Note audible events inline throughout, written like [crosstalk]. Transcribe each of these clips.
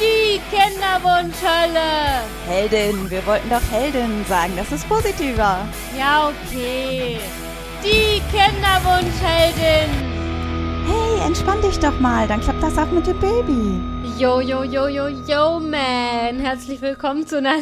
Die Kinderwunschhölle. Heldin, wir wollten doch Heldin sagen, das ist positiver. Ja, okay. Die Kinderwunschheldin. Hey, entspann dich doch mal, dann klappt das auch mit dem Baby. Yo, yo, yo, yo, yo, man. Herzlich willkommen zu einer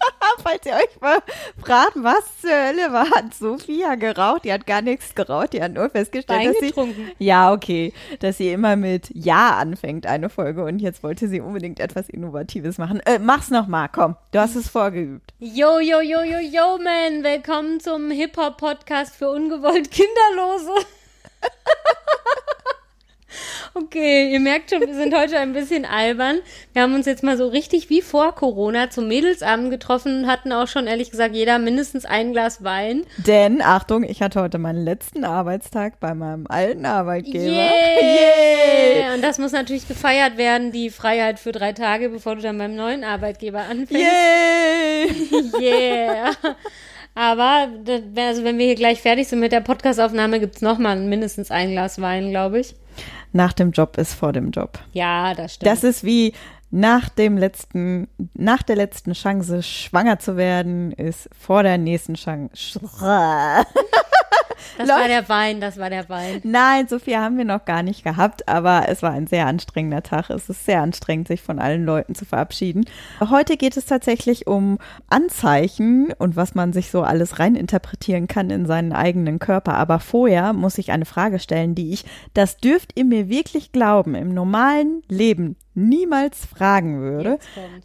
[laughs] Falls ihr euch mal fragt, was zur Hölle war, hat Sophia geraucht. Die hat gar nichts geraucht, die hat nur festgestellt, Wein dass sie. Ja, okay. Dass sie immer mit Ja anfängt, eine Folge. Und jetzt wollte sie unbedingt etwas Innovatives machen. Äh, mach's nochmal, komm. Du hast es vorgeübt. Yo, yo, yo, yo, yo, man. Willkommen zum Hip-Hop-Podcast für ungewollt Kinderlose. [laughs] Okay, ihr merkt schon, wir sind heute ein bisschen albern. Wir haben uns jetzt mal so richtig wie vor Corona zum Mädelsabend getroffen und hatten auch schon ehrlich gesagt jeder mindestens ein Glas Wein. Denn, Achtung, ich hatte heute meinen letzten Arbeitstag bei meinem alten Arbeitgeber. Yeah! Und das muss natürlich gefeiert werden, die Freiheit für drei Tage, bevor du dann beim neuen Arbeitgeber anfängst. Yay! [laughs] Yeah! Aber also wenn wir hier gleich fertig sind mit der Podcastaufnahme, gibt's noch mal mindestens ein Glas Wein, glaube ich. Nach dem Job ist vor dem Job. Ja, das stimmt. Das ist wie nach dem letzten, nach der letzten Chance schwanger zu werden, ist vor der nächsten Chance. [laughs] das Leute- war der Wein, das war der Wein. Nein, so viel haben wir noch gar nicht gehabt, aber es war ein sehr anstrengender Tag. Es ist sehr anstrengend, sich von allen Leuten zu verabschieden. Heute geht es tatsächlich um Anzeichen und was man sich so alles reininterpretieren kann in seinen eigenen Körper. Aber vorher muss ich eine Frage stellen, die ich, das dürft ihr mir wirklich glauben, im normalen Leben niemals fragen würde.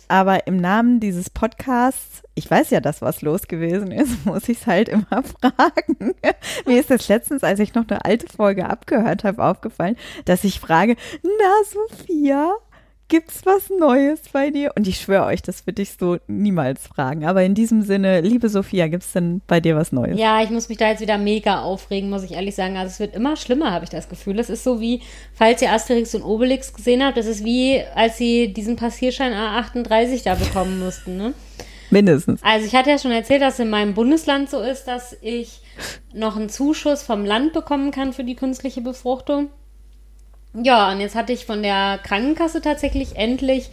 Aber im Namen dieses Podcasts, ich weiß ja, dass was los gewesen ist, [laughs] muss ich es halt immer [laughs] fragen. Mir ist das letztens, als ich noch eine alte Folge abgehört habe, aufgefallen, dass ich frage, na Sophia, gibt's was Neues bei dir? Und ich schwöre euch, das würde ich so niemals fragen. Aber in diesem Sinne, liebe Sophia, gibt's denn bei dir was Neues? Ja, ich muss mich da jetzt wieder mega aufregen, muss ich ehrlich sagen. Also es wird immer schlimmer, habe ich das Gefühl. Es ist so wie, falls ihr Asterix und Obelix gesehen habt, das ist wie, als sie diesen Passierschein A38 da bekommen mussten, ne? Mindestens. Also ich hatte ja schon erzählt, dass in meinem Bundesland so ist, dass ich noch einen Zuschuss vom Land bekommen kann für die künstliche Befruchtung. Ja, und jetzt hatte ich von der Krankenkasse tatsächlich endlich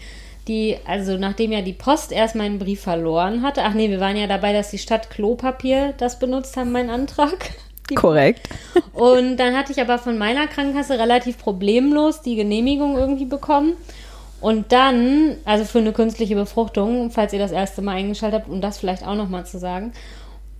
die, also nachdem ja die Post erst meinen Brief verloren hatte. Ach nee, wir waren ja dabei, dass die Stadt Klopapier das benutzt haben, meinen Antrag. [laughs] Die Korrekt. und dann hatte ich aber von meiner Krankenkasse relativ problemlos die Genehmigung irgendwie bekommen. Und dann, also für eine künstliche Befruchtung, falls ihr das erste Mal eingeschaltet habt, um das vielleicht auch nochmal zu sagen.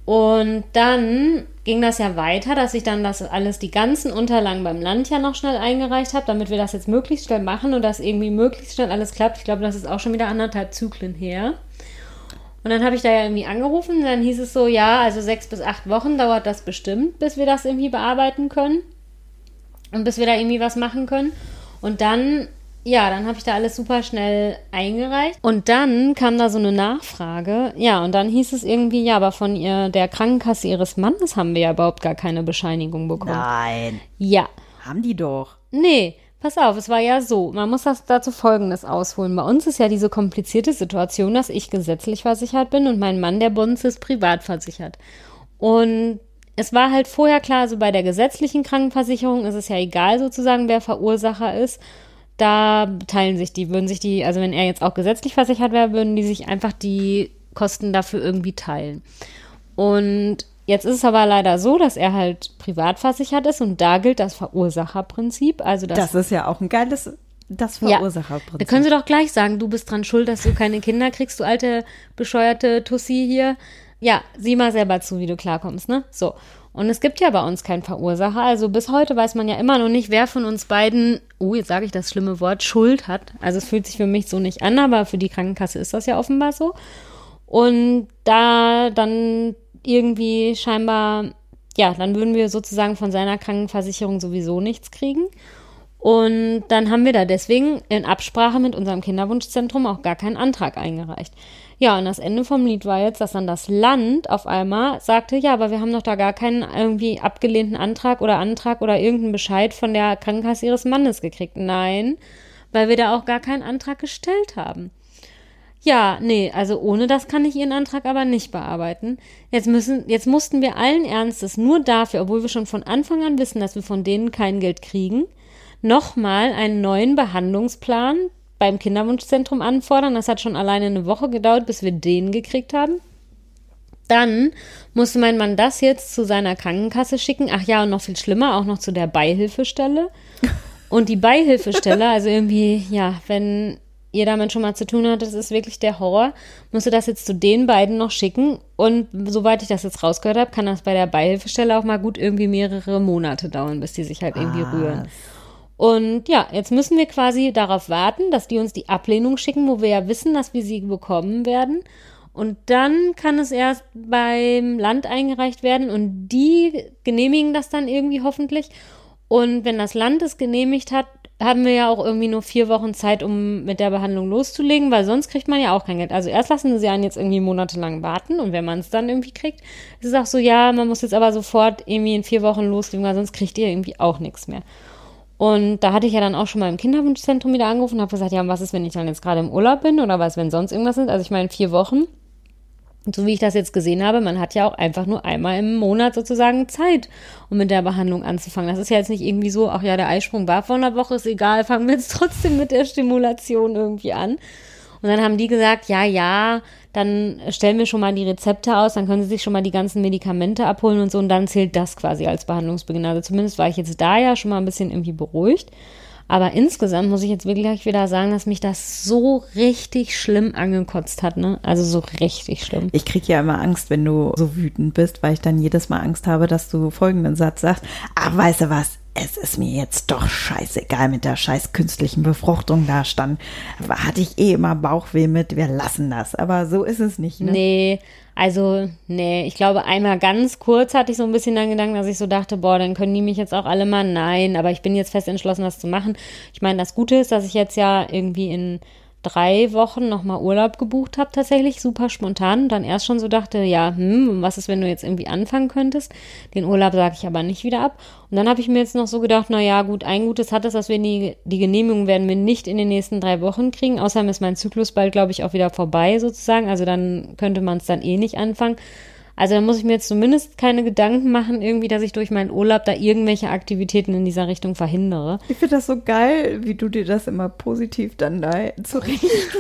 Und dann ging das ja weiter, dass ich dann das alles, die ganzen Unterlagen beim Land ja noch schnell eingereicht habe, damit wir das jetzt möglichst schnell machen und dass irgendwie möglichst schnell alles klappt. Ich glaube, das ist auch schon wieder anderthalb Zyklen her. Und dann habe ich da ja irgendwie angerufen dann hieß es so, ja, also sechs bis acht Wochen dauert das bestimmt, bis wir das irgendwie bearbeiten können und bis wir da irgendwie was machen können. Und dann, ja, dann habe ich da alles super schnell eingereicht. Und dann kam da so eine Nachfrage. Ja, und dann hieß es irgendwie, ja, aber von ihr, der Krankenkasse ihres Mannes haben wir ja überhaupt gar keine Bescheinigung bekommen. Nein. Ja. Haben die doch. Nee, pass auf, es war ja so. Man muss das dazu Folgendes ausholen. Bei uns ist ja diese komplizierte Situation, dass ich gesetzlich versichert bin und mein Mann, der uns ist, privat versichert. Und es war halt vorher klar, also bei der gesetzlichen Krankenversicherung ist es ja egal sozusagen, wer Verursacher ist. Da teilen sich die, würden sich die, also wenn er jetzt auch gesetzlich versichert wäre, würden die sich einfach die Kosten dafür irgendwie teilen. Und jetzt ist es aber leider so, dass er halt privat versichert ist und da gilt das Verursacherprinzip. Also das, Das ist ja auch ein geiles, das ja, Verursacherprinzip. da können sie doch gleich sagen, du bist dran schuld, dass du keine Kinder kriegst, du alte bescheuerte Tussi hier. Ja, sieh mal selber zu, wie du klarkommst, ne? So. Und es gibt ja bei uns keinen Verursacher. Also bis heute weiß man ja immer noch nicht, wer von uns beiden, oh, jetzt sage ich das schlimme Wort, Schuld hat. Also es fühlt sich für mich so nicht an, aber für die Krankenkasse ist das ja offenbar so. Und da dann irgendwie scheinbar, ja, dann würden wir sozusagen von seiner Krankenversicherung sowieso nichts kriegen. Und dann haben wir da deswegen in Absprache mit unserem Kinderwunschzentrum auch gar keinen Antrag eingereicht. Ja, und das Ende vom Lied war jetzt, dass dann das Land auf einmal sagte, ja, aber wir haben doch da gar keinen irgendwie abgelehnten Antrag oder Antrag oder irgendeinen Bescheid von der Krankenkasse ihres Mannes gekriegt. Nein, weil wir da auch gar keinen Antrag gestellt haben. Ja, nee, also ohne das kann ich Ihren Antrag aber nicht bearbeiten. Jetzt müssen, jetzt mussten wir allen Ernstes nur dafür, obwohl wir schon von Anfang an wissen, dass wir von denen kein Geld kriegen, nochmal einen neuen Behandlungsplan beim Kinderwunschzentrum anfordern. Das hat schon alleine eine Woche gedauert, bis wir den gekriegt haben. Dann musste mein Mann das jetzt zu seiner Krankenkasse schicken. Ach ja, und noch viel schlimmer, auch noch zu der Beihilfestelle. Und die Beihilfestelle, also irgendwie, ja, wenn ihr damit schon mal zu tun hattet, das ist wirklich der Horror, musste das jetzt zu den beiden noch schicken. Und soweit ich das jetzt rausgehört habe, kann das bei der Beihilfestelle auch mal gut irgendwie mehrere Monate dauern, bis die sich halt irgendwie Was? rühren. Und ja, jetzt müssen wir quasi darauf warten, dass die uns die Ablehnung schicken, wo wir ja wissen, dass wir sie bekommen werden. Und dann kann es erst beim Land eingereicht werden und die genehmigen das dann irgendwie hoffentlich. Und wenn das Land es genehmigt hat, haben wir ja auch irgendwie nur vier Wochen Zeit, um mit der Behandlung loszulegen, weil sonst kriegt man ja auch kein Geld. Also erst lassen sie einen jetzt irgendwie monatelang warten und wenn man es dann irgendwie kriegt, ist es auch so, ja, man muss jetzt aber sofort irgendwie in vier Wochen loslegen, weil sonst kriegt ihr irgendwie auch nichts mehr. Und da hatte ich ja dann auch schon mal im Kinderwunschzentrum wieder angerufen und habe gesagt, ja, und was ist, wenn ich dann jetzt gerade im Urlaub bin oder was, wenn sonst irgendwas ist? Also ich meine, vier Wochen. Und so wie ich das jetzt gesehen habe, man hat ja auch einfach nur einmal im Monat sozusagen Zeit, um mit der Behandlung anzufangen. Das ist ja jetzt nicht irgendwie so, ach ja, der Eisprung war vor einer Woche, ist egal, fangen wir jetzt trotzdem mit der Stimulation irgendwie an. Und dann haben die gesagt, ja, ja, dann stellen wir schon mal die Rezepte aus, dann können sie sich schon mal die ganzen Medikamente abholen und so und dann zählt das quasi als Behandlungsbeginn. Also zumindest war ich jetzt da ja schon mal ein bisschen irgendwie beruhigt. Aber insgesamt muss ich jetzt wirklich wieder sagen, dass mich das so richtig schlimm angekotzt hat, ne? Also so richtig schlimm. Ich krieg ja immer Angst, wenn du so wütend bist, weil ich dann jedes Mal Angst habe, dass du folgenden Satz sagst. Ach, weißt du was? Es ist mir jetzt doch scheißegal mit der scheiß künstlichen Befruchtung da stand. Hatte ich eh immer Bauchweh mit, wir lassen das. Aber so ist es nicht, ne? Nee, also, nee, ich glaube, einmal ganz kurz hatte ich so ein bisschen den Gedanken, dass ich so dachte, boah, dann können die mich jetzt auch alle mal, nein, aber ich bin jetzt fest entschlossen, das zu machen. Ich meine, das Gute ist, dass ich jetzt ja irgendwie in drei Wochen nochmal Urlaub gebucht habe, tatsächlich super spontan. Dann erst schon so dachte, ja, hm, was ist, wenn du jetzt irgendwie anfangen könntest? Den Urlaub sage ich aber nicht wieder ab. Und dann habe ich mir jetzt noch so gedacht, na ja, gut, ein Gutes hat es, dass wir die, die Genehmigung werden wir nicht in den nächsten drei Wochen kriegen. Außerdem ist mein Zyklus bald, glaube ich, auch wieder vorbei sozusagen. Also dann könnte man es dann eh nicht anfangen. Also da muss ich mir jetzt zumindest keine Gedanken machen, irgendwie, dass ich durch meinen Urlaub da irgendwelche Aktivitäten in dieser Richtung verhindere. Ich finde das so geil, wie du dir das immer positiv dann da zurechtlegst.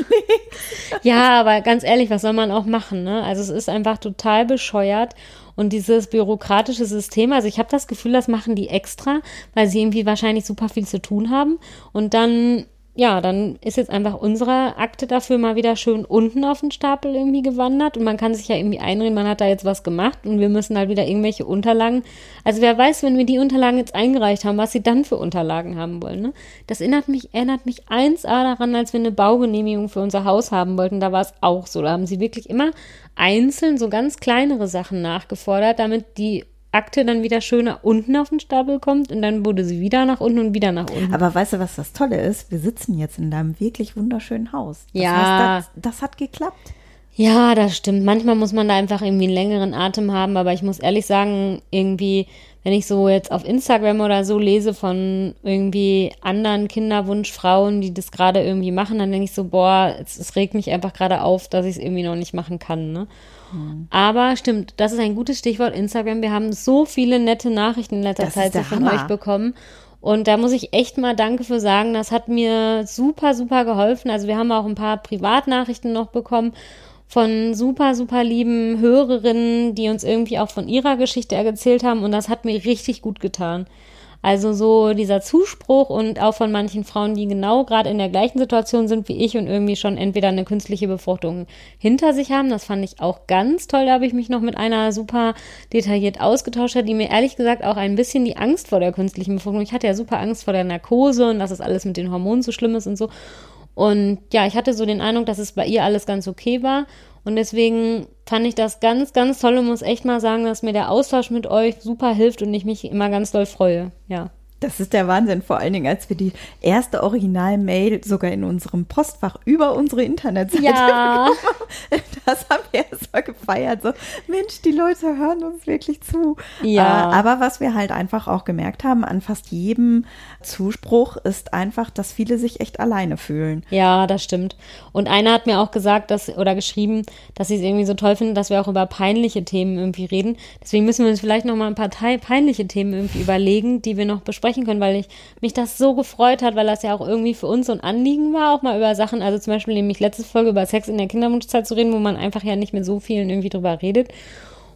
Ja, aber ganz ehrlich, was soll man auch machen, ne? Also es ist einfach total bescheuert und dieses bürokratische System, also ich habe das Gefühl, das machen die extra, weil sie irgendwie wahrscheinlich super viel zu tun haben und dann ja, dann ist jetzt einfach unsere Akte dafür mal wieder schön unten auf den Stapel irgendwie gewandert und man kann sich ja irgendwie einreden, man hat da jetzt was gemacht und wir müssen halt wieder irgendwelche Unterlagen. Also wer weiß, wenn wir die Unterlagen jetzt eingereicht haben, was sie dann für Unterlagen haben wollen. Ne? Das erinnert mich, erinnert mich 1A daran, als wir eine Baugenehmigung für unser Haus haben wollten. Da war es auch so. Da haben sie wirklich immer einzeln so ganz kleinere Sachen nachgefordert, damit die Akte dann wieder schöner unten auf den Stapel kommt und dann wurde sie wieder nach unten und wieder nach unten. Aber weißt du, was das Tolle ist? Wir sitzen jetzt in deinem wirklich wunderschönen Haus. Das Ja. Heißt, das, das hat geklappt. Ja, das stimmt. Manchmal muss man da einfach irgendwie einen längeren Atem haben, aber ich muss ehrlich sagen, irgendwie, wenn ich so jetzt auf Instagram oder so lese von irgendwie anderen Kinderwunschfrauen, die das gerade irgendwie machen, dann denke ich so, boah, es, es regt mich einfach gerade auf, dass ich es irgendwie noch nicht machen kann, ne? Aber stimmt, das ist ein gutes Stichwort Instagram. Wir haben so viele nette Nachrichten in letzter Das Zeit von Hammer. euch bekommen. Und da muss ich echt mal Danke für sagen. Das hat mir super, super geholfen. Also wir haben auch ein paar Privatnachrichten noch bekommen von super, super lieben Hörerinnen, die uns irgendwie auch von ihrer Geschichte erzählt haben. Und das hat mir richtig gut getan. Also so dieser Zuspruch und auch von manchen Frauen, die genau gerade in der gleichen Situation sind wie ich und irgendwie schon entweder eine künstliche Befruchtung hinter sich haben. Das fand ich auch ganz toll. Da habe ich mich noch mit einer super detailliert ausgetauscht, die mir ehrlich gesagt auch ein bisschen die Angst vor der künstlichen Befruchtung. Ich hatte ja super Angst vor der Narkose und dass das alles mit den Hormonen so schlimm ist und so. Und ja, ich hatte so den Eindruck, dass es bei ihr alles ganz okay war. Und deswegen fand ich das ganz, ganz toll und muss echt mal sagen, dass mir der Austausch mit euch super hilft und ich mich immer ganz doll freue. Ja. Das ist der Wahnsinn, vor allen Dingen, als wir die erste Original-Mail sogar in unserem Postfach über unsere Internetseite Ja. Das haben wir erst mal gefeiert. So, Mensch, die Leute hören uns wirklich zu. Ja. Äh, aber was wir halt einfach auch gemerkt haben an fast jedem Zuspruch ist einfach, dass viele sich echt alleine fühlen. Ja, das stimmt. Und einer hat mir auch gesagt, dass, oder geschrieben, dass sie es irgendwie so toll finden, dass wir auch über peinliche Themen irgendwie reden. Deswegen müssen wir uns vielleicht noch mal ein paar peinliche Themen irgendwie überlegen, die wir noch besprechen sprechen können, weil ich mich das so gefreut hat, weil das ja auch irgendwie für uns so ein Anliegen war, auch mal über Sachen, also zum Beispiel nämlich letzte Folge über Sex in der Kinderwunschzeit zu reden, wo man einfach ja nicht mit so vielen irgendwie drüber redet.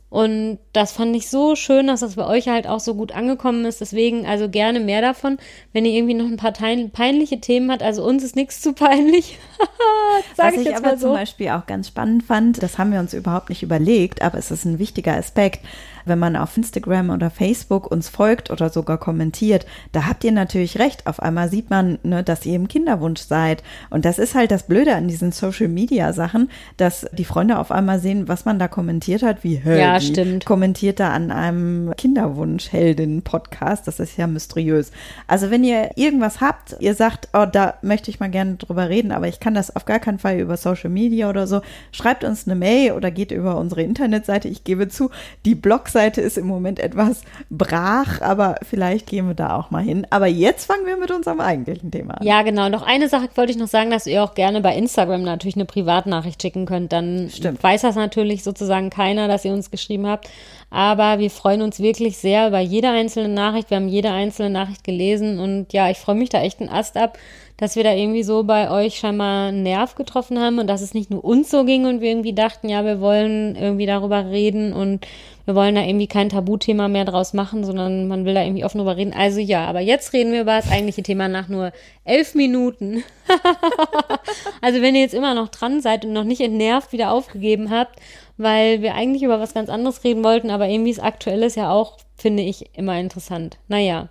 Und das fand ich so schön, dass das bei euch halt auch so gut angekommen ist. Deswegen also gerne mehr davon. Wenn ihr irgendwie noch ein paar peinliche Themen habt, also uns ist nichts zu peinlich. [laughs] Sag Was ich, ich aber so. zum Beispiel auch ganz spannend fand, das haben wir uns überhaupt nicht überlegt, aber es ist ein wichtiger Aspekt wenn man auf Instagram oder Facebook uns folgt oder sogar kommentiert, da habt ihr natürlich recht. Auf einmal sieht man, ne, dass ihr im Kinderwunsch seid. Und das ist halt das Blöde an diesen Social Media Sachen, dass die Freunde auf einmal sehen, was man da kommentiert hat, wie hey, ja, stimmt. kommentiert da an einem Kinderwunsch-Heldin-Podcast. Das ist ja mysteriös. Also wenn ihr irgendwas habt, ihr sagt, oh, da möchte ich mal gerne drüber reden, aber ich kann das auf gar keinen Fall über Social Media oder so, schreibt uns eine Mail oder geht über unsere Internetseite. Ich gebe zu, die Blogs Webseite ist im Moment etwas brach, aber vielleicht gehen wir da auch mal hin. Aber jetzt fangen wir mit unserem eigentlichen Thema an. Ja, genau. Noch eine Sache wollte ich noch sagen, dass ihr auch gerne bei Instagram natürlich eine Privatnachricht schicken könnt. Dann Stimmt. weiß das natürlich sozusagen keiner, dass ihr uns geschrieben habt. Aber wir freuen uns wirklich sehr über jede einzelne Nachricht. Wir haben jede einzelne Nachricht gelesen und ja, ich freue mich da echt einen Ast ab, dass wir da irgendwie so bei euch scheinbar einen Nerv getroffen haben und dass es nicht nur uns so ging und wir irgendwie dachten, ja, wir wollen irgendwie darüber reden und wir wollen da irgendwie kein Tabuthema mehr draus machen, sondern man will da irgendwie offen drüber reden. Also ja, aber jetzt reden wir über das eigentliche Thema nach nur elf Minuten. [laughs] also wenn ihr jetzt immer noch dran seid und noch nicht entnervt wieder aufgegeben habt, weil wir eigentlich über was ganz anderes reden wollten, aber irgendwie ist aktuelles ja auch, finde ich, immer interessant. Naja.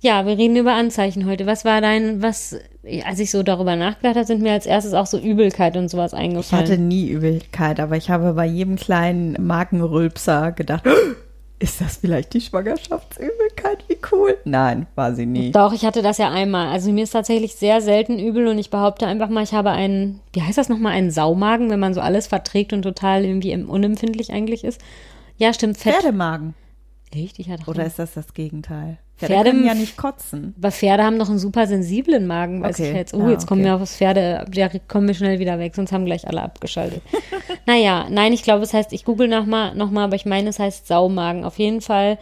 Ja, wir reden über Anzeichen heute. Was war dein, was, als ich so darüber nachgedacht habe, sind mir als erstes auch so Übelkeit und sowas eingefallen. Ich hatte nie Übelkeit, aber ich habe bei jedem kleinen Markenrülpser gedacht, [gasps] ist das vielleicht die Schwangerschaftsübelkeit? Wie cool. Nein, war sie nie. Doch, ich hatte das ja einmal. Also mir ist tatsächlich sehr selten übel und ich behaupte einfach mal, ich habe einen, wie heißt das nochmal, einen Saumagen, wenn man so alles verträgt und total irgendwie unempfindlich eigentlich ist. Ja, stimmt. Fett. Pferdemagen. Echt? Ich hatte Oder ist das das Gegenteil? Pferde, Pferde können ja nicht kotzen. Aber Pferde haben noch einen super sensiblen Magen, weiß okay. ich jetzt. Oh, ah, jetzt kommen okay. wir aufs Pferde, ja, kommen wir schnell wieder weg, sonst haben gleich alle abgeschaltet. [laughs] naja, nein, ich glaube, es heißt, ich google nochmal, noch mal, aber ich meine, es heißt Saumagen. Auf jeden Fall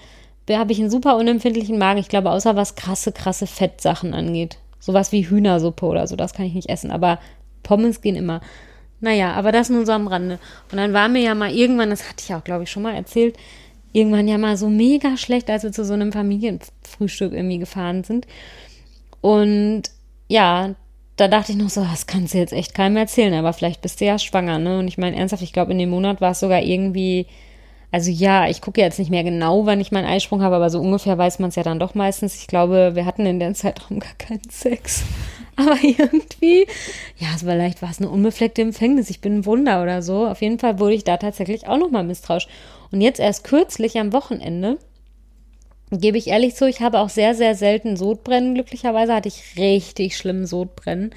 habe ich einen super unempfindlichen Magen. Ich glaube, außer was krasse, krasse Fettsachen angeht. Sowas wie Hühnersuppe oder so, das kann ich nicht essen. Aber Pommes gehen immer. Naja, aber das nur so am Rande. Und dann war mir ja mal irgendwann, das hatte ich auch, glaube ich, schon mal erzählt, irgendwann ja mal so mega schlecht, als wir zu so einem Familienfrühstück irgendwie gefahren sind. Und ja, da dachte ich noch so, das kannst du jetzt echt keinem erzählen, aber vielleicht bist du ja schwanger, ne? Und ich meine ernsthaft, ich glaube, in dem Monat war es sogar irgendwie, also ja, ich gucke jetzt nicht mehr genau, wann ich meinen Eisprung habe, aber so ungefähr weiß man es ja dann doch meistens. Ich glaube, wir hatten in dem Zeitraum gar keinen Sex. [laughs] Aber irgendwie, ja, vielleicht war es eine unbefleckte Empfängnis. Ich bin ein Wunder oder so. Auf jeden Fall wurde ich da tatsächlich auch nochmal misstrauisch. Und jetzt erst kürzlich am Wochenende, gebe ich ehrlich zu, ich habe auch sehr, sehr selten Sodbrennen. Glücklicherweise hatte ich richtig schlimm Sodbrennen.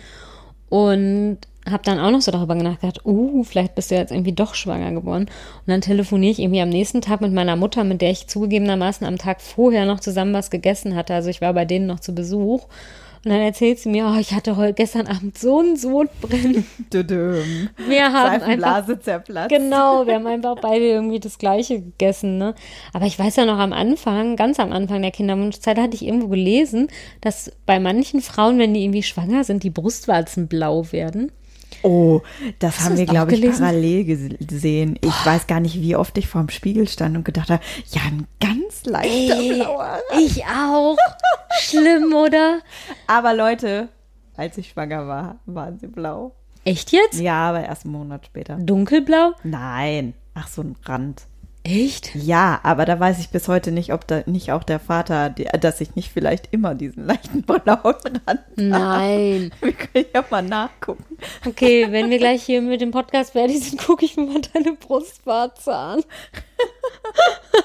Und habe dann auch noch so darüber nachgedacht, uh, vielleicht bist du jetzt irgendwie doch schwanger geworden. Und dann telefoniere ich irgendwie am nächsten Tag mit meiner Mutter, mit der ich zugegebenermaßen am Tag vorher noch zusammen was gegessen hatte. Also ich war bei denen noch zu Besuch. Und dann erzählt sie mir, oh, ich hatte heute gestern Abend so ein Sodbrennen. [laughs] wir haben einfach zerplatzt. Genau, wir haben einfach beide irgendwie das Gleiche gegessen. Ne? Aber ich weiß ja noch am Anfang, ganz am Anfang der Kinderwunschzeit, hatte ich irgendwo gelesen, dass bei manchen Frauen, wenn die irgendwie schwanger sind, die Brustwarzen blau werden. Oh, das Hast haben wir, glaube ich, parallel gesehen. Boah. Ich weiß gar nicht, wie oft ich vorm Spiegel stand und gedacht habe, ja, ein ganz leichter Ey, blauer. Ich auch. Schlimm, oder? Aber Leute, als ich schwanger war, waren sie blau. Echt jetzt? Ja, aber erst einen Monat später. Dunkelblau? Nein. Ach, so ein Rand. Echt? Ja, aber da weiß ich bis heute nicht, ob da nicht auch der Vater, dass ich nicht vielleicht immer diesen leichten blauen Rand Nein. [laughs] Wir können ja mal nachgucken. Okay, wenn wir gleich hier mit dem Podcast fertig sind, [laughs] gucke ich mir mal deine Brustwarze an.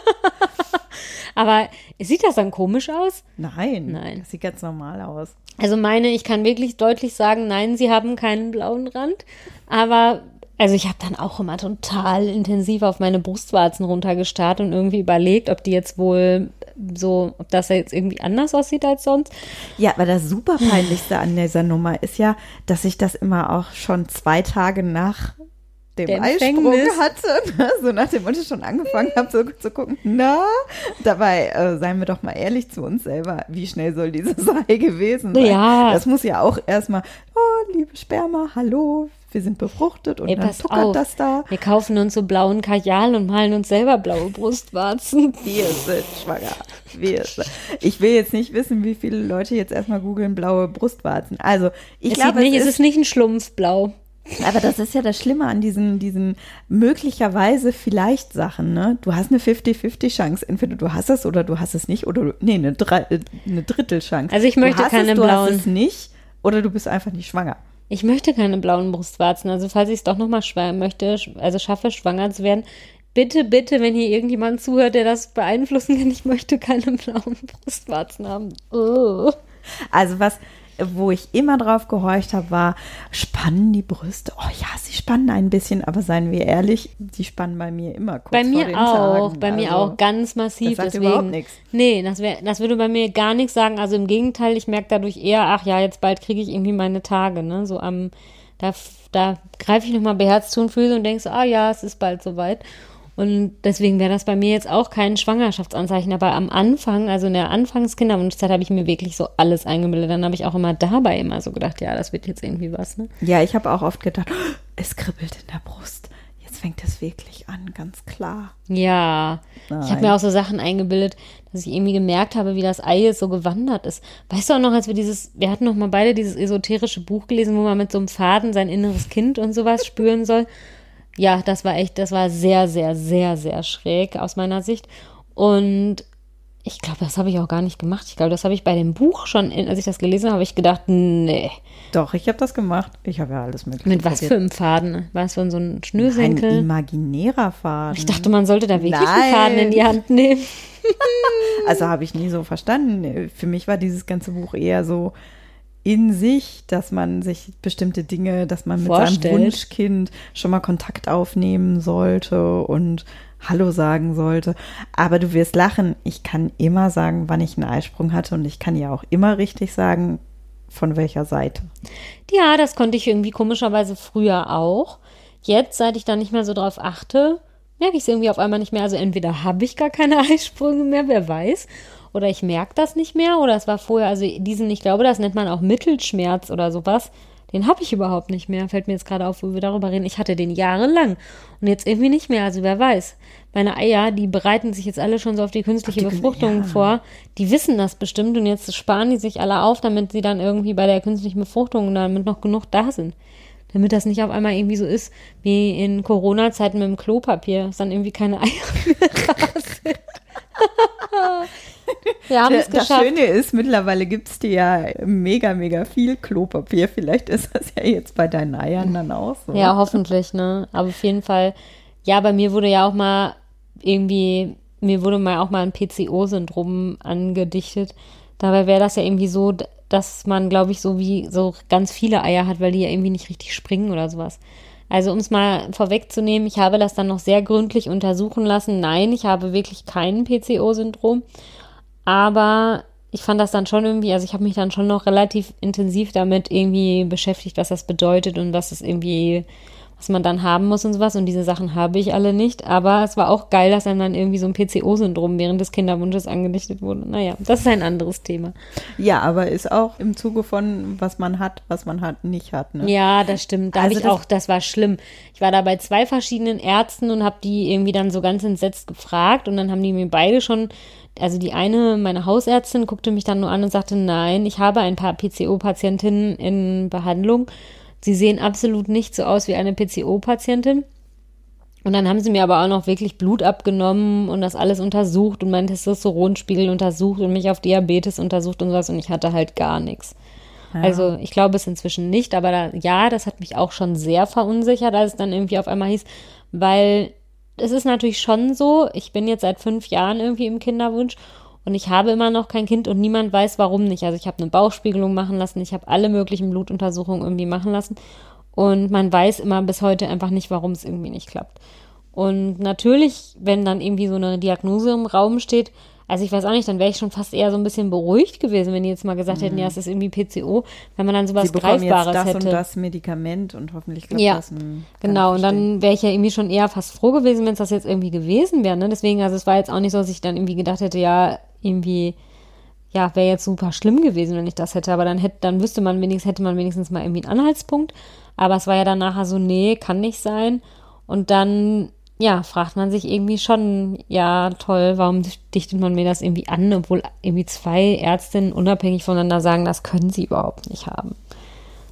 [laughs] aber sieht das dann komisch aus? Nein. Nein. Das sieht ganz normal aus. Also meine, ich kann wirklich deutlich sagen, nein, sie haben keinen blauen Rand. Aber also ich habe dann auch immer total intensiv auf meine Brustwarzen runtergestarrt und irgendwie überlegt, ob die jetzt wohl so, ob das jetzt irgendwie anders aussieht als sonst. Ja, aber das super peinlichste an dieser Nummer ist ja, dass ich das immer auch schon zwei Tage nach dem Der Eisprung hatte, ne? so nach dem Motto schon angefangen habe, so zu gucken, na, dabei äh, seien wir doch mal ehrlich zu uns selber, wie schnell soll dieses [laughs] Ei gewesen sein? Ja. Das muss ja auch erstmal, oh, liebe Sperma, hallo, wir sind befruchtet und Ey, dann tuckert auf. das da. Wir kaufen uns so blauen Kajal und malen uns selber blaue Brustwarzen. [laughs] Wir sind schwanger. Wir sind. Ich will jetzt nicht wissen, wie viele Leute jetzt erstmal googeln blaue Brustwarzen. Also, ich es, glaube, nicht, es es ist ist nicht ein Schlumpfblau. Aber das ist ja das Schlimme an diesen, diesen möglicherweise vielleicht Sachen, ne? Du hast eine 50-50 Chance. Entweder du hast es oder du hast es nicht oder du, nee, eine, Drei, äh, eine Drittelchance. Also ich möchte du hast keine es, du blauen. hast es nicht oder du bist einfach nicht schwanger. Ich möchte keine blauen Brustwarzen. Also falls ich es doch nochmal möchte, also schaffe, schwanger zu werden, bitte, bitte, wenn hier irgendjemand zuhört, der das beeinflussen kann, ich möchte keine [laughs] blauen Brustwarzen haben. Oh. Also was, wo ich immer drauf gehorcht habe, war, spannen die Brüste? Oh ja, sie spannen ein bisschen, aber seien wir ehrlich, die spannen bei mir immer kurz Bei mir auch, Tagen. bei mir Also, auch ganz massiv. das sagt deswegen, überhaupt nichts. Nee, das, wär, das würde bei mir gar nichts sagen. Also im Gegenteil, ich merke dadurch eher, ach ja, jetzt bald kriege ich irgendwie meine Tage, ne? So am, da, da greife ich nochmal beherzt zu und Füße und denke so, ah ja, es ist bald soweit. Und deswegen wäre das bei mir jetzt auch kein Schwangerschaftsanzeichen. Aber am Anfang, also in der Anfangskinderwunschzeit, habe ich mir wirklich so alles eingebildet. Dann habe ich auch immer dabei immer so gedacht, ja, das wird jetzt irgendwie was, ne? Ja, ich habe auch oft gedacht, "Oh, [gasps] es kribbelt in der Brust. Jetzt fängt es wirklich an, ganz klar. Ja, ich Nein. habe mir auch so Sachen eingebildet, dass ich irgendwie gemerkt habe, wie das Ei jetzt so gewandert ist. Weißt du auch noch, als wir dieses, wir hatten noch mal beide dieses esoterische Buch gelesen, wo man mit so einem Faden sein inneres Kind und sowas [laughs] spüren soll. Ja, das war echt, das war sehr, sehr, sehr, sehr schräg aus meiner Sicht. Und ich glaube, das habe ich auch gar nicht gemacht. Ich glaube, das habe ich bei dem Buch schon, als ich das gelesen habe, habe ich gedacht, nee, Doch, ich habe das gemacht. Ich habe ja alles mögliche mit was für probiert. einem Faden? War es von so einem Ein Schnürsenkel? imaginärer Faden. Ich dachte, man sollte da wirklich einen Nein. Faden in die Hand nehmen. [laughs] Also habe ich nie so verstanden. Für mich war dieses ganze Buch eher so in sich, dass man sich bestimmte Dinge, dass man mit Vorstellt. seinem Wunschkind schon mal Kontakt aufnehmen sollte und Hallo sagen sollte. Aber du wirst lachen. Ich kann immer sagen, wann ich einen Eisprung hatte und ich kann ja auch immer richtig sagen, von welcher Seite. Ja, das konnte ich irgendwie komischerweise früher auch. Jetzt, seit ich da nicht mehr so drauf achte, merke ich es irgendwie auf einmal nicht mehr. Also entweder habe ich gar keine [laughs] Eisprünge mehr, wer weiß, oder ich merke das nicht mehr, oder es war vorher, also diesen, ich glaube, das nennt man auch Mittelschmerz oder sowas. Den habe ich überhaupt nicht mehr. Fällt mir jetzt gerade auf, wo wir darüber reden. Ich hatte den jahrelang und jetzt irgendwie nicht mehr. Also wer weiß. Meine Eier, die bereiten sich jetzt alle schon so auf die künstliche Auf die Befruchtung ja. vor. Die wissen das bestimmt und jetzt sparen die sich alle auf, damit sie dann irgendwie bei der künstlichen Befruchtung, damit noch genug da sind. Damit das nicht auf einmal irgendwie so ist wie in Corona-Zeiten mit dem Klopapier, dass dann irgendwie keine Eier [laughs] mehr da sind. Wir haben es Das geschafft. Schöne ist, mittlerweile gibt es dir ja mega, mega viel Klopapier. Vielleicht ist das ja jetzt bei deinen Eiern dann auch so. Ja, hoffentlich, ne? Aber auf jeden Fall, ja, bei mir wurde ja auch mal irgendwie, mir wurde mal auch mal ein PCO-Syndrom angedichtet. Dabei wäre das ja irgendwie so, dass man, glaube ich, so wie so ganz viele Eier hat, weil die ja irgendwie nicht richtig springen oder sowas. Also um es mal vorwegzunehmen, ich habe das dann noch sehr gründlich untersuchen lassen. Nein, ich habe wirklich kein PCO-Syndrom. Aber ich fand das dann schon irgendwie, also ich habe mich dann schon noch relativ intensiv damit irgendwie beschäftigt, was das bedeutet und was es irgendwie, was man dann haben muss und sowas. Und diese Sachen habe ich alle nicht. Aber es war auch geil, dass einem dann irgendwie so ein PCO-Syndrom während des Kinderwunsches angedichtet wurde. Naja, das ist ein anderes Thema. Ja, aber ist auch im Zuge von, was man hat, was man hat, nicht hat. Ne? Ja, das stimmt. Da Also habe ich auch, das war schlimm. Ich war da bei zwei verschiedenen Ärzten und habe die irgendwie dann so ganz entsetzt gefragt und dann haben die mir beide schon, also die eine, meine Hausärztin, guckte mich dann nur an und sagte, nein, ich habe ein paar PCO-Patientinnen in Behandlung. Sie sehen absolut nicht so aus wie eine PCO-Patientin. Und dann haben sie mir aber auch noch wirklich Blut abgenommen und das alles untersucht und meinen Testosteronspiegel untersucht und mich auf Diabetes untersucht und sowas und ich hatte halt gar nichts. Also ich glaube es inzwischen nicht, aber da, ja, das hat mich auch schon sehr verunsichert, als es dann irgendwie auf einmal hieß, weil es ist natürlich schon so, ich bin jetzt seit fünf Jahren irgendwie im Kinderwunsch und ich habe immer noch kein Kind und niemand weiß, warum nicht. Also ich habe eine Bauchspiegelung machen lassen, ich habe alle möglichen Blutuntersuchungen irgendwie machen lassen und man weiß immer bis heute einfach nicht, warum es irgendwie nicht klappt. Und natürlich, wenn dann irgendwie so eine Diagnose im Raum steht, also ich weiß auch nicht, dann wäre ich schon fast eher so ein bisschen beruhigt gewesen, wenn die jetzt mal gesagt hätten, ja, es ist irgendwie PCO, wenn man dann sowas Mhm. Sie Greifbares jetzt das hätte. und das Medikament und hoffentlich klappt Ja, das. Genau, und dann wäre ich ja irgendwie schon eher fast froh gewesen, wenn es das jetzt irgendwie gewesen wäre. Ne? Deswegen, also es war jetzt auch nicht so, dass ich dann irgendwie gedacht hätte, ja, irgendwie, ja, wäre jetzt super schlimm gewesen, wenn ich das hätte. Aber dann hätte, dann wüsste man wenigstens, hätte man wenigstens mal irgendwie einen Anhaltspunkt. Aber es war ja dann nachher so, nee, kann nicht sein. Und dann, ja, fragt man sich irgendwie schon, ja, toll, warum dichtet man mir das irgendwie an, obwohl irgendwie zwei Ärztinnen unabhängig voneinander sagen, das können sie überhaupt nicht haben.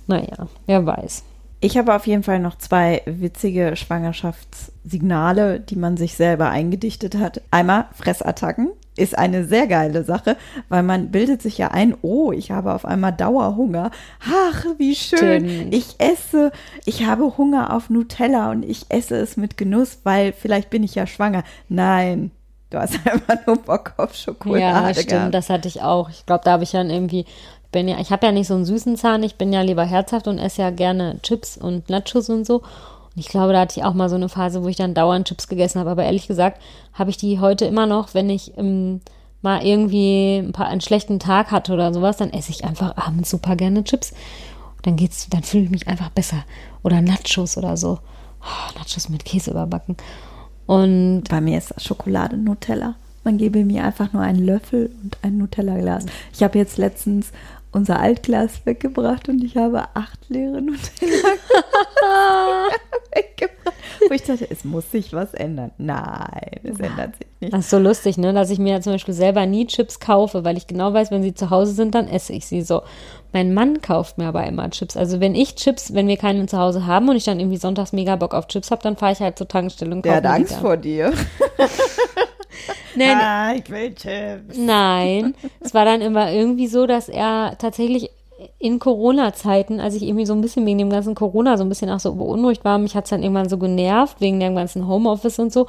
Naja, wer weiß. Ich habe auf jeden Fall noch zwei witzige Schwangerschaftssignale, die man sich selber eingedichtet hat. Einmal Fressattacken ist eine sehr geile Sache, weil man bildet sich ja ein, oh, ich habe auf einmal Dauerhunger. Ach, wie schön. Stimmt. Ich esse, ich habe Hunger auf Nutella und ich esse es mit Genuss, weil vielleicht bin ich ja schwanger. Nein, du hast [laughs] einfach nur Bock auf Schokolade Ja, stimmt, gehabt. das hatte ich auch. Ich glaube, da habe ich dann irgendwie, bin ja, ich habe ja nicht so einen süßen Zahn, ich bin ja lieber herzhaft und esse ja gerne Chips und Nachos und so. Und ich glaube, da hatte ich auch mal so eine Phase, wo ich dann dauernd Chips gegessen habe. Aber ehrlich gesagt, habe ich die heute immer noch, wenn ich ähm, mal irgendwie ein paar, einen schlechten Tag hatte oder sowas, dann esse ich einfach abends super gerne Chips. Und dann geht's, dann fühle ich mich einfach besser. Oder Nachos oder so. Oh, Nachos mit Käse überbacken. Und Bei mir ist das Schokolade Nutella. Man gebe mir einfach nur einen Löffel und ein Nutella-Glas. Ich habe jetzt letztens unser Altglas weggebracht und ich habe acht leere Nutella [laughs] [laughs] weggebracht. Wo ich dachte, es muss sich was ändern. Nein, es ändert sich nicht. Das ist so lustig, ne? Dass ich mir ja zum Beispiel selber nie Chips kaufe, weil ich genau weiß, wenn sie zu Hause sind, dann esse ich sie so. Mein Mann kauft mir aber immer Chips. Also wenn ich Chips, wenn wir keine zu Hause haben und ich dann irgendwie sonntags mega Bock auf Chips habe, dann fahre ich halt zur Tankstelle und Der kaufe hat mir die Angst vor dir. [laughs] [laughs] Nein, Ah, ich will Chips. Nein, es war dann immer irgendwie so, dass er tatsächlich in Corona-Zeiten, als ich irgendwie so ein bisschen wegen dem ganzen Corona so ein bisschen auch so beunruhigt war, mich hat es dann irgendwann so genervt, wegen dem ganzen Homeoffice und so.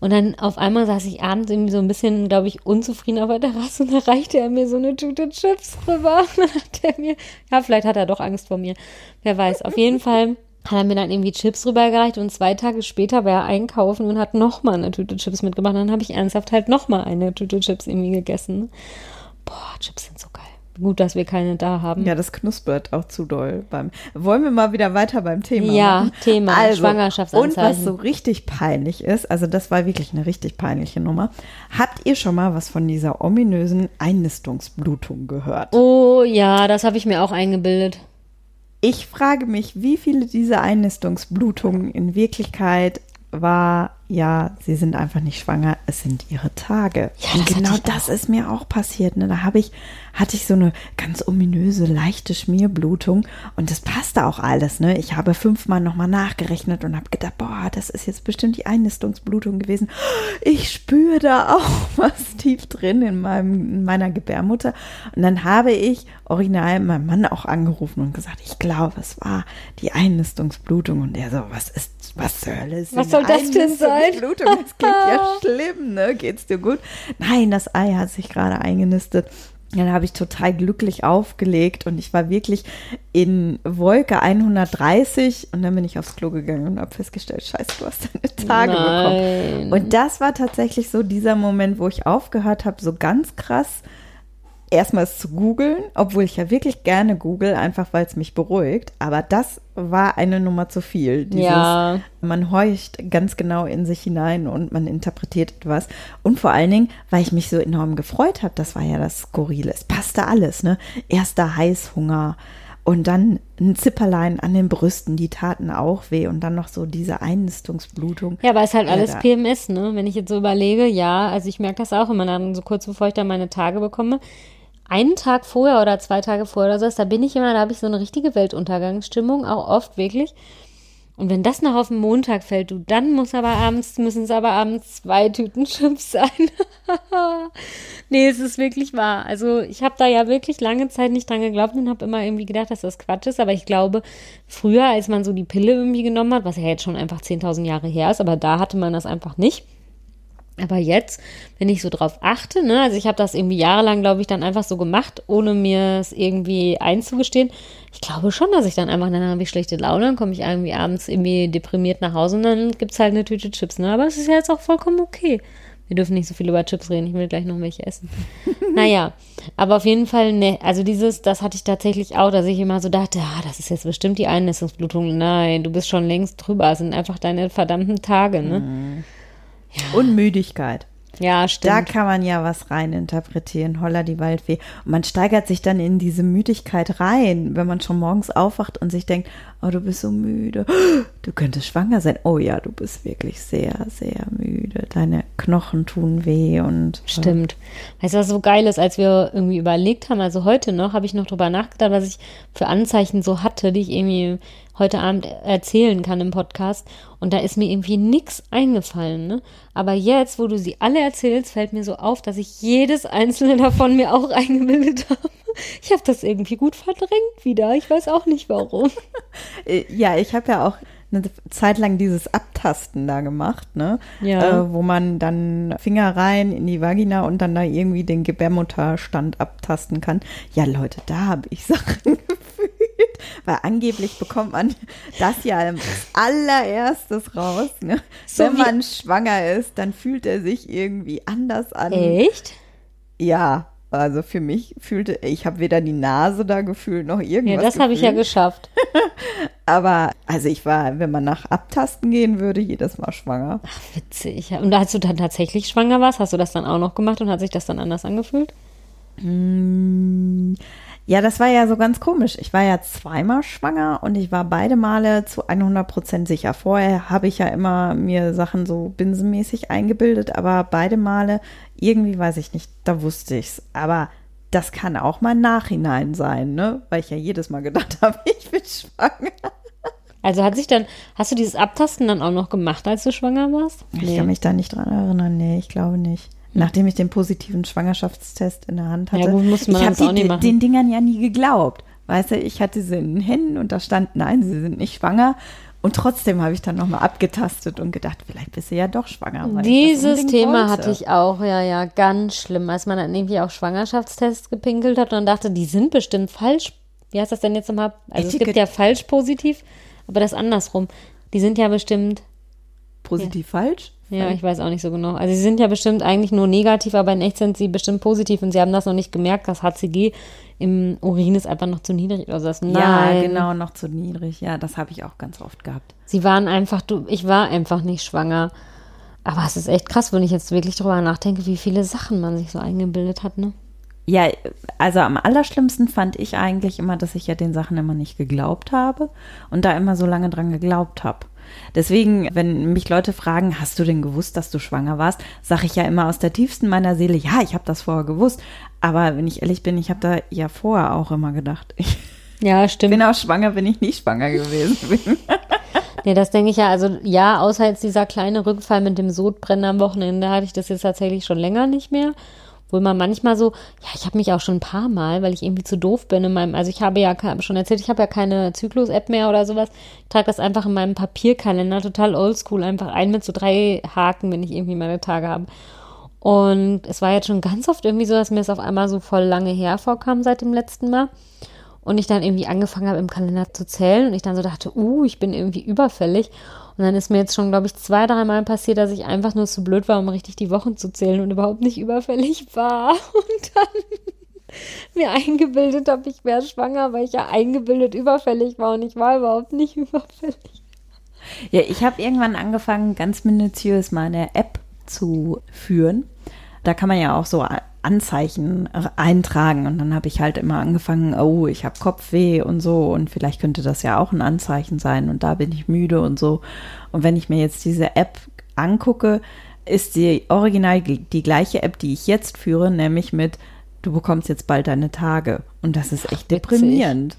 Und dann auf einmal saß ich abends irgendwie so ein bisschen, glaube ich, unzufrieden auf der Terrasse und da reichte er mir so eine Tüte Chips rüber. [laughs] Und dann hat er mir, ja, vielleicht hat er doch Angst vor mir. Wer weiß. Auf jeden Fall hat er mir dann irgendwie Chips rübergereicht und zwei Tage später war er einkaufen und hat nochmal eine Tüte Chips mitgebracht. Und dann habe ich ernsthaft halt nochmal eine Tüte Chips irgendwie gegessen. Boah, Chips sind so geil. Gut, dass wir keine da haben. Ja, das knuspert auch zu doll. Beim, wollen wir mal wieder weiter beim Thema Ja, machen? Thema, also. Und was so richtig peinlich ist, also das war wirklich eine richtig peinliche Nummer. Habt ihr schon mal was von dieser ominösen Einnistungsblutung gehört? Oh ja, das habe ich mir auch eingebildet. Ich frage mich, wie viele dieser Einnistungsblutungen in Wirklichkeit war, ja, sie sind einfach nicht schwanger, es sind ihre Tage. Ja, Und genau das ist mir auch passiert. Ne? Da habe ich, hatte ich so eine ganz ominöse, leichte Schmierblutung und das passte auch alles. Ne? Ich habe fünfmal nochmal nachgerechnet und habe gedacht, boah, das ist jetzt bestimmt die Einnistungsblutung gewesen. Ich spüre da auch [laughs] was tief drin in, meinem, in meiner Gebärmutter. Und dann habe ich original meinen Mann auch angerufen und gesagt, ich glaube, es war die Einnistungsblutung. Und er so, was ist, was Hölle ist Was soll das denn sein? Einnistungsblutung? Das klingt ja [laughs] schlimm, ne? Geht's dir gut? Nein, das Ei hat sich gerade eingenistet. Dann habe ich total glücklich aufgelegt und ich war wirklich in Wolke 130 und dann bin ich aufs Klo gegangen und habe festgestellt, scheiße, du hast deine Tage Nein. bekommen. Und das war tatsächlich so dieser Moment, wo ich aufgehört habe, so ganz krass erstmal es zu googeln, obwohl ich ja wirklich gerne google, einfach weil es mich beruhigt. Aber das war eine Nummer zu viel. Dieses, Ja. Man horcht ganz genau in sich hinein und man interpretiert etwas. Und vor allen Dingen, weil ich mich so enorm gefreut habe, das war ja das Skurrile. Es passte alles, ne? Erster Heißhunger. Und dann ein Zipperlein an den Brüsten, die taten auch weh. Und dann noch so diese Einnistungsblutung. Ja, aber ist halt Ja, alles da- PMS, ne? Wenn ich jetzt so überlege, ja, also ich merke das auch immer dann so kurz bevor ich dann meine Tage bekomme. Einen Tag vorher oder zwei Tage vorher oder so, da bin ich immer, da habe ich so eine richtige Weltuntergangsstimmung, auch oft wirklich. Und wenn das noch auf den Montag fällt, du, dann muss aber abends, müssen es aber abends zwei Tüten Chips sein. [laughs] nee, es ist wirklich wahr. Also ich habe da ja wirklich lange Zeit nicht dran geglaubt und habe immer irgendwie gedacht, dass das Quatsch ist. Aber ich glaube, früher, als man so die Pille irgendwie genommen hat, was ja jetzt schon einfach 10.000 Jahre her ist, aber da hatte man das einfach nicht. Aber jetzt, wenn ich so drauf achte, ne, also ich habe das irgendwie jahrelang, glaube ich, dann einfach so gemacht, ohne mir es irgendwie einzugestehen. Ich glaube schon, dass ich dann einfach, dann habe ich schlechte Laune, dann komme ich irgendwie abends irgendwie deprimiert nach Hause und dann gibt's halt eine Tüte Chips, ne? Aber es ist ja jetzt auch vollkommen okay. Wir dürfen nicht so viel über Chips reden, ich will gleich noch welche essen. [laughs] naja, aber auf jeden Fall, ne, also dieses, das hatte ich tatsächlich auch, dass ich immer so dachte, ah, das ist jetzt bestimmt die Einnässungsblutung. Nein, du bist schon längst drüber, es sind einfach deine verdammten Tage, ne? Mhm. Ja. Und Müdigkeit. Ja, stimmt. Da kann man ja was reininterpretieren. Holla die Waldfee. Und man steigert sich dann in diese Müdigkeit rein, wenn man schon morgens aufwacht und sich denkt, oh, du bist so müde. [gasps] Du könntest schwanger sein. Oh ja, du bist wirklich sehr, sehr müde. Deine Knochen tun weh und. Stimmt. Weißt du, was so geil ist, als wir irgendwie überlegt haben, also heute noch, habe ich noch drüber nachgedacht, was ich für Anzeichen so hatte, die ich irgendwie heute Abend erzählen kann im Podcast. Und da ist mir irgendwie nichts eingefallen. Ne? Aber jetzt, wo du sie alle erzählst, fällt mir so auf, dass ich jedes einzelne [laughs] davon mir auch eingebildet habe. [laughs] Ich habe das irgendwie gut verdrängt wieder. Ich weiß auch nicht warum. [laughs] Äh, ja, ich habe ja auch eine Zeit lang dieses Abtasten da gemacht, ne? Ja. Äh, wo man dann Finger rein in die Vagina und dann da irgendwie den Gebärmutterstand abtasten kann. Ja, Leute, da habe ich [laughs] Sachen gefühlt. Weil angeblich bekommt man das ja als allererstes raus. Ne? So Wenn man schwanger ist, dann fühlt er sich irgendwie anders an. Echt? Ja, also für mich fühlte, ich habe weder die Nase da gefühlt noch irgendwas. Ja, das habe ich ja geschafft. [laughs] Aber also ich war, wenn man nach Abtasten gehen würde, jedes Mal schwanger. Ach, witzig. Und als du dann tatsächlich schwanger warst, hast du das dann auch noch gemacht und hat sich das dann anders angefühlt? Mmh. Ja, das war ja so ganz komisch. Ich war ja zweimal schwanger und ich war beide Male zu 100 Prozent sicher. Vorher habe ich ja immer mir Sachen so binsenmäßig eingebildet, aber beide Male irgendwie weiß ich nicht, da wusste ich's. Aber das kann auch mal Nachhinein sein, ne? Weil ich ja jedes Mal gedacht [laughs] habe, ich bin schwanger. Also hat sich dann, hast du dieses Abtasten dann auch noch gemacht, als du schwanger warst? Ich nee. kann mich da nicht dran erinnern, nee, ich glaube nicht. Nachdem ich den positiven Schwangerschaftstest in der Hand hatte. Ja, gut, muss man ich habe den, den Dingern ja nie geglaubt. Weißt du, ich hatte sie in den Händen und da stand, nein, sie sind nicht schwanger. Und trotzdem habe ich dann nochmal abgetastet und gedacht, vielleicht bist du ja doch schwanger. Dieses Thema wollte. hatte ich auch, ja, ja, ganz schlimm, als man dann irgendwie auch Schwangerschaftstests gepinkelt hat und dachte, die sind bestimmt falsch. Wie heißt das denn jetzt nochmal? Also Etikett. es gibt ja falsch positiv, aber das andersrum. Die sind ja bestimmt. Positiv ja. falsch? Ja, ich weiß auch nicht so genau. Also sie sind ja bestimmt eigentlich nur negativ, aber in echt sind sie bestimmt positiv und sie haben das noch nicht gemerkt, das HCG im Urin ist einfach noch zu niedrig oder so. Nein. Ja, genau, noch zu niedrig. Ja, das habe ich auch ganz oft gehabt. Sie waren einfach, du, ich war einfach nicht schwanger. Aber es ist echt krass, wenn ich jetzt wirklich drüber nachdenke, wie viele Sachen man sich so eingebildet hat, ne? Ja, also am allerschlimmsten fand ich eigentlich immer, dass ich ja den Sachen immer nicht geglaubt habe und da immer so lange dran geglaubt habe. Deswegen, wenn mich Leute fragen, hast du denn gewusst, dass du schwanger warst, sage ich ja immer aus der tiefsten meiner Seele, ja, ich habe das vorher gewusst. Aber wenn ich ehrlich bin, ich habe da ja vorher auch immer gedacht. Ich ja, stimmt. bin auch schwanger, wenn ich nicht schwanger gewesen bin. [laughs] nee, das denke ich ja. Also ja, außer jetzt dieser kleine Rückfall mit dem Sodbrennen am Wochenende hatte ich das jetzt tatsächlich schon länger nicht mehr. Wo man manchmal so, ja, ich habe mich auch schon ein paar Mal, weil ich irgendwie zu doof bin in meinem, also ich habe ja schon erzählt, ich habe ja keine Zyklus-App mehr oder sowas. Ich trage das einfach in meinem Papierkalender, total oldschool, einfach ein mit so drei Haken, wenn ich irgendwie meine Tage habe. Und es war jetzt schon ganz oft irgendwie so, dass mir es auf einmal so voll lange her vorkam seit dem letzten Mal. Und ich dann irgendwie angefangen habe, im Kalender zu zählen und ich dann so dachte, uh, ich bin irgendwie überfällig. Und dann ist mir jetzt schon, glaube ich, zwei, dreimal passiert, dass ich einfach nur zu blöd war, um richtig die Wochen zu zählen und überhaupt nicht überfällig war. [laughs] Und dann mir eingebildet habe, ich wäre schwanger, weil ich ja eingebildet überfällig war und ich war überhaupt nicht [laughs] überfällig. Ja, ich habe irgendwann angefangen, ganz minutiös meine App zu führen. Da kann man ja auch so Anzeichen eintragen. Und dann habe ich halt immer angefangen, oh, ich habe Kopfweh und so. Und vielleicht könnte das ja auch ein Anzeichen sein. Und da bin ich müde und so. Und wenn ich mir jetzt diese App angucke, ist die original die gleiche App, die ich jetzt führe, nämlich mit, du bekommst jetzt bald deine Tage. Und das ist echt deprimierend.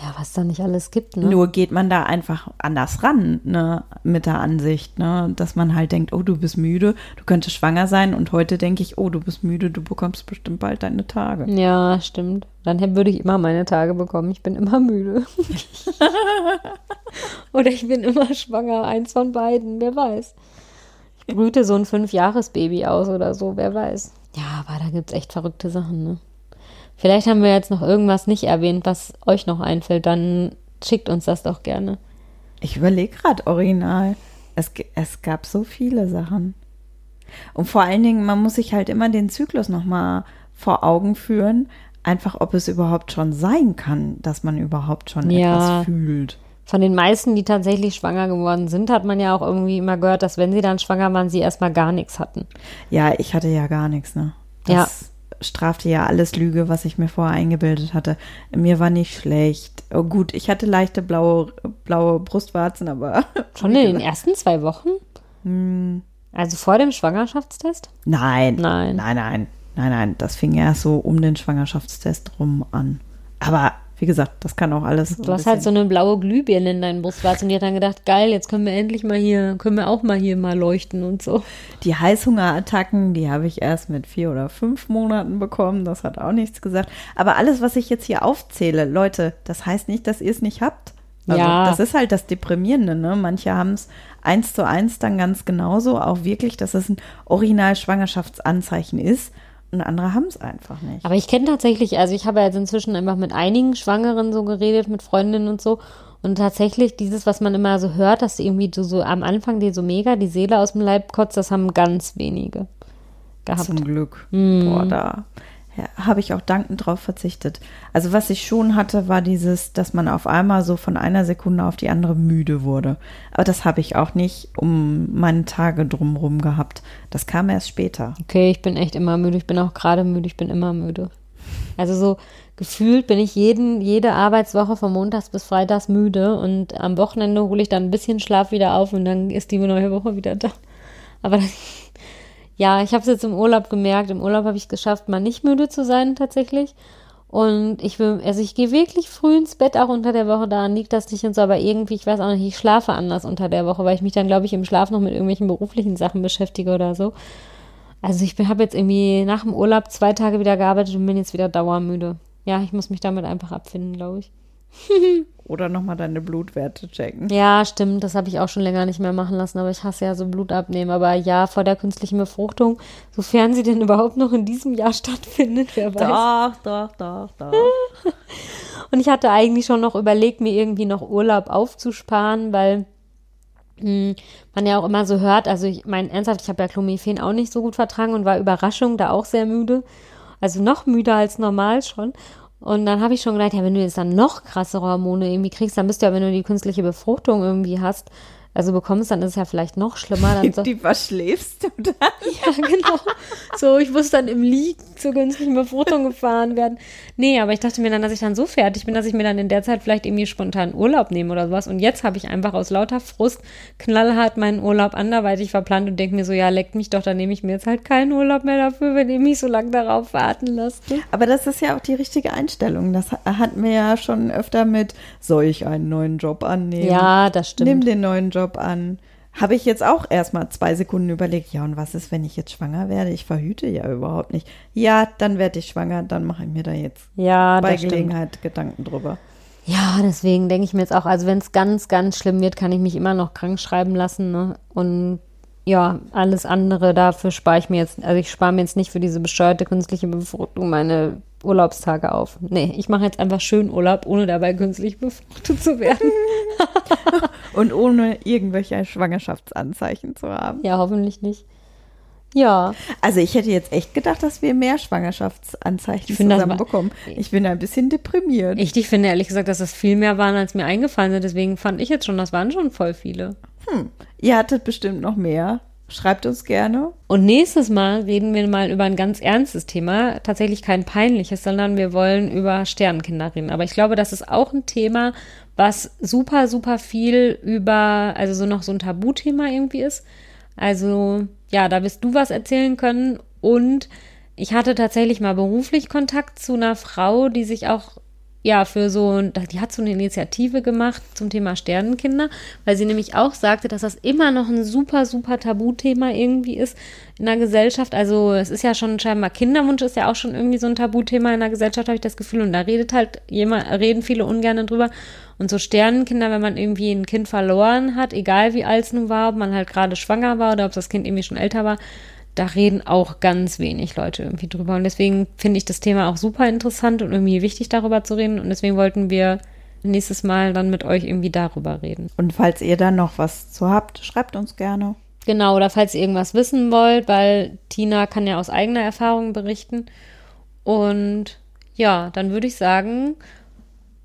Ja, was da nicht alles gibt, ne? Nur geht man da einfach anders ran, ne, mit der Ansicht, ne, dass man halt denkt, oh, du bist müde, du könntest schwanger sein und heute denke ich, oh, du bist müde, du bekommst bestimmt bald deine Tage. Ja, stimmt. Dann würde ich immer meine Tage bekommen. Ich bin immer müde. [laughs] Oder ich bin immer schwanger, eins von beiden, wer weiß. Ich brüte so ein Fünfjahres-Baby aus oder so, wer weiß. Ja, aber da gibt es echt verrückte Sachen, ne? Vielleicht haben wir jetzt noch irgendwas nicht erwähnt, was euch noch einfällt. Dann schickt uns das doch gerne. Ich überlege gerade original. Es, es gab so viele Sachen. Und vor allen Dingen, man muss sich halt immer den Zyklus nochmal vor Augen führen, einfach ob es überhaupt schon sein kann, dass man überhaupt schon Ja. etwas fühlt. Von den meisten, die tatsächlich schwanger geworden sind, hat man ja auch irgendwie immer gehört, dass wenn sie dann schwanger waren, sie erstmal gar nichts hatten. Ja, ich hatte ja gar nichts, ne? Das strafte ja alles Lüge, was ich mir vorher eingebildet hatte. Mir war nicht schlecht. Oh, gut, ich hatte leichte blaue, blaue Brustwarzen, aber. [laughs] Schon in den ersten zwei Wochen? Hm. Also vor dem Schwangerschaftstest? Nein. Nein. Nein, nein. Nein, nein. Das fing erst so um den Schwangerschaftstest rum an. Aber wie gesagt, das kann auch alles. Du hast halt so eine blaue Glühbirne in deinen Brustwarzen und die hat dann gedacht, geil, jetzt können wir endlich mal hier, können wir auch mal hier mal leuchten und so. Die Heißhungerattacken, die habe ich erst mit vier oder fünf Monaten bekommen. Das hat auch nichts gesagt. Aber alles, was ich jetzt hier aufzähle, Leute, das heißt nicht, dass ihr es nicht habt. Also, Ja. Das ist halt das Deprimierende, ne? Manche haben es eins zu eins dann ganz genauso, auch wirklich, dass es ein Original-Schwangerschaftsanzeichen ist. Und andere haben es einfach nicht. Aber ich kenne tatsächlich, also ich habe ja jetzt inzwischen einfach mit einigen Schwangeren so geredet, mit Freundinnen und so. Und tatsächlich dieses, was man immer so hört, dass irgendwie so, so am Anfang dir so mega die Seele aus dem Leib kotzt, das haben ganz wenige gehabt. Zum Glück. Mhm. Boah, da ja, habe ich auch dankend drauf verzichtet. Also was ich schon hatte, war dieses, dass man auf einmal so von einer Sekunde auf die andere müde wurde. Aber das habe ich auch nicht um meine Tage drumherum gehabt. Das kam erst später. Okay, ich bin echt immer müde. Ich bin auch gerade müde. Ich bin immer müde. Also so gefühlt bin ich jeden, jede Arbeitswoche von Montags bis Freitags müde und am Wochenende hole ich dann ein bisschen Schlaf wieder auf und dann ist die neue Woche wieder da. Aber das, ja, ich habe es jetzt im Urlaub gemerkt. Im Urlaub habe ich es geschafft, mal nicht müde zu sein tatsächlich. Und ich will, also ich gehe wirklich früh ins Bett auch unter der Woche, daran liegt das nicht und so, aber irgendwie, ich weiß auch nicht, ich schlafe anders unter der Woche, weil ich mich dann, glaube ich, im Schlaf noch mit irgendwelchen beruflichen Sachen beschäftige oder so. Also ich habe jetzt irgendwie nach dem Urlaub zwei Tage wieder gearbeitet und bin jetzt wieder dauermüde. Ja, ich muss mich damit einfach abfinden, glaube ich. [laughs] Oder nochmal deine Blutwerte checken. Ja, stimmt, das habe ich auch schon länger nicht mehr machen lassen, aber ich hasse ja so Blut abnehmen. Aber ja, vor der künstlichen Befruchtung, sofern sie denn [laughs] überhaupt noch in diesem Jahr stattfindet, wer weiß. Doch, doch, doch, doch. [laughs] Und ich hatte eigentlich schon noch überlegt, mir irgendwie noch Urlaub aufzusparen, weil mh, man ja auch immer so hört, also ich meine, ernsthaft, ich habe ja Clomiphen auch nicht so gut vertragen und war Überraschung da auch sehr müde. Also noch müder als normal schon. Und dann habe ich schon gedacht, ja, wenn du jetzt dann noch krassere Hormone irgendwie kriegst, dann bist du ja, wenn du die künstliche Befruchtung irgendwie hast, also bekommst, dann ist es ja vielleicht noch schlimmer. Dann so, Die verschläfst du dann? [laughs] ja, genau. So, ich muss dann im Liegen zur künstlichen Befruchtung gefahren werden. Nee, aber ich dachte mir dann, dass ich dann so fertig bin, dass ich mir dann in der Zeit vielleicht irgendwie spontan Urlaub nehme oder sowas. Und jetzt habe ich einfach aus lauter Frust knallhart meinen Urlaub anderweitig verplant und denke mir so, ja, leckt mich doch, dann nehme ich mir jetzt halt keinen Urlaub mehr dafür, wenn ihr mich so lange darauf warten lasst. Aber das ist ja auch die richtige Einstellung. Das hatten wir ja schon öfter mit, soll ich einen neuen Job annehmen? Ja, das stimmt. Nimm den neuen Job an. Habe ich jetzt auch erstmal zwei Sekunden überlegt, ja, und was ist, wenn ich jetzt schwanger werde? Ich verhüte ja überhaupt nicht. Ja, dann werde ich schwanger, dann mache ich mir da jetzt Ja, bei das stimmt. Gelegenheit Gedanken drüber. Ja, deswegen denke ich mir jetzt auch, also wenn es ganz, ganz schlimm wird, kann ich mich immer noch krank schreiben lassen. Ne? Und ja, alles andere dafür spare ich mir jetzt, also ich spare mir jetzt nicht für diese bescheuerte künstliche Befruchtung meine Urlaubstage auf. Nee, ich mache jetzt einfach schön Urlaub, ohne dabei künstlich befruchtet zu werden. [laughs] Und ohne irgendwelche Schwangerschaftsanzeichen zu haben. ja, hoffentlich nicht. Ja, Also ich hätte jetzt echt gedacht, dass wir mehr Schwangerschaftsanzeichen das zusammen bekommen. Ich bin ein bisschen deprimiert. ich, ich finde ehrlich gesagt, dass das viel mehr waren, als mir eingefallen sind. Deswegen fand ich jetzt schon, das waren schon voll viele. Ihr hattet bestimmt noch mehr. Schreibt uns gerne. Und nächstes Mal reden wir mal über ein ganz ernstes Thema. Tatsächlich kein peinliches, sondern wir wollen über Sternenkinder reden. Aber ich glaube, das ist auch ein Thema, was super, super viel über, also so noch so ein Tabuthema irgendwie ist. Also, ja, da wirst du was erzählen können. Und ich hatte tatsächlich mal beruflich Kontakt zu einer Frau, die sich auch ja, für so, die hat so eine Initiative gemacht zum Thema Sternenkinder, weil sie nämlich auch sagte, dass das immer noch ein super, super Tabuthema irgendwie ist in der Gesellschaft. Also es ist ja schon scheinbar Kinderwunsch ist ja auch schon irgendwie so ein Tabuthema in der Gesellschaft, habe ich das Gefühl. Und da redet halt jemand, reden viele ungern drüber. Und so Sternenkinder, wenn man irgendwie ein Kind verloren hat, egal wie alt es nun war, ob man halt gerade schwanger war oder ob das Kind irgendwie schon älter war, da reden auch ganz wenig Leute irgendwie drüber. Und deswegen finde ich das Thema auch super interessant und irgendwie wichtig, darüber zu reden. Und deswegen wollten wir nächstes Mal dann mit euch irgendwie darüber reden. Und falls ihr da noch was zu habt, schreibt uns gerne. Genau, oder falls ihr irgendwas wissen wollt, weil Tina kann ja aus eigener Erfahrung berichten. Und ja, dann würde ich sagen,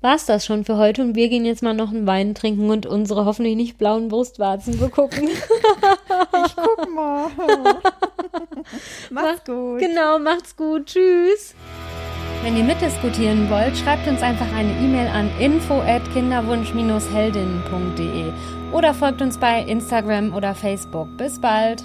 war es das schon für heute und wir gehen jetzt mal noch einen Wein trinken und unsere hoffentlich nicht blauen Brustwarzen begucken. ich guck mal. [laughs] [laughs] macht's gut. Genau, macht's gut. Tschüss. Wenn ihr mitdiskutieren wollt, schreibt uns einfach eine E-Mail an info@kinderwunsch-heldinnen.de oder folgt uns bei Instagram oder Facebook. Bis bald.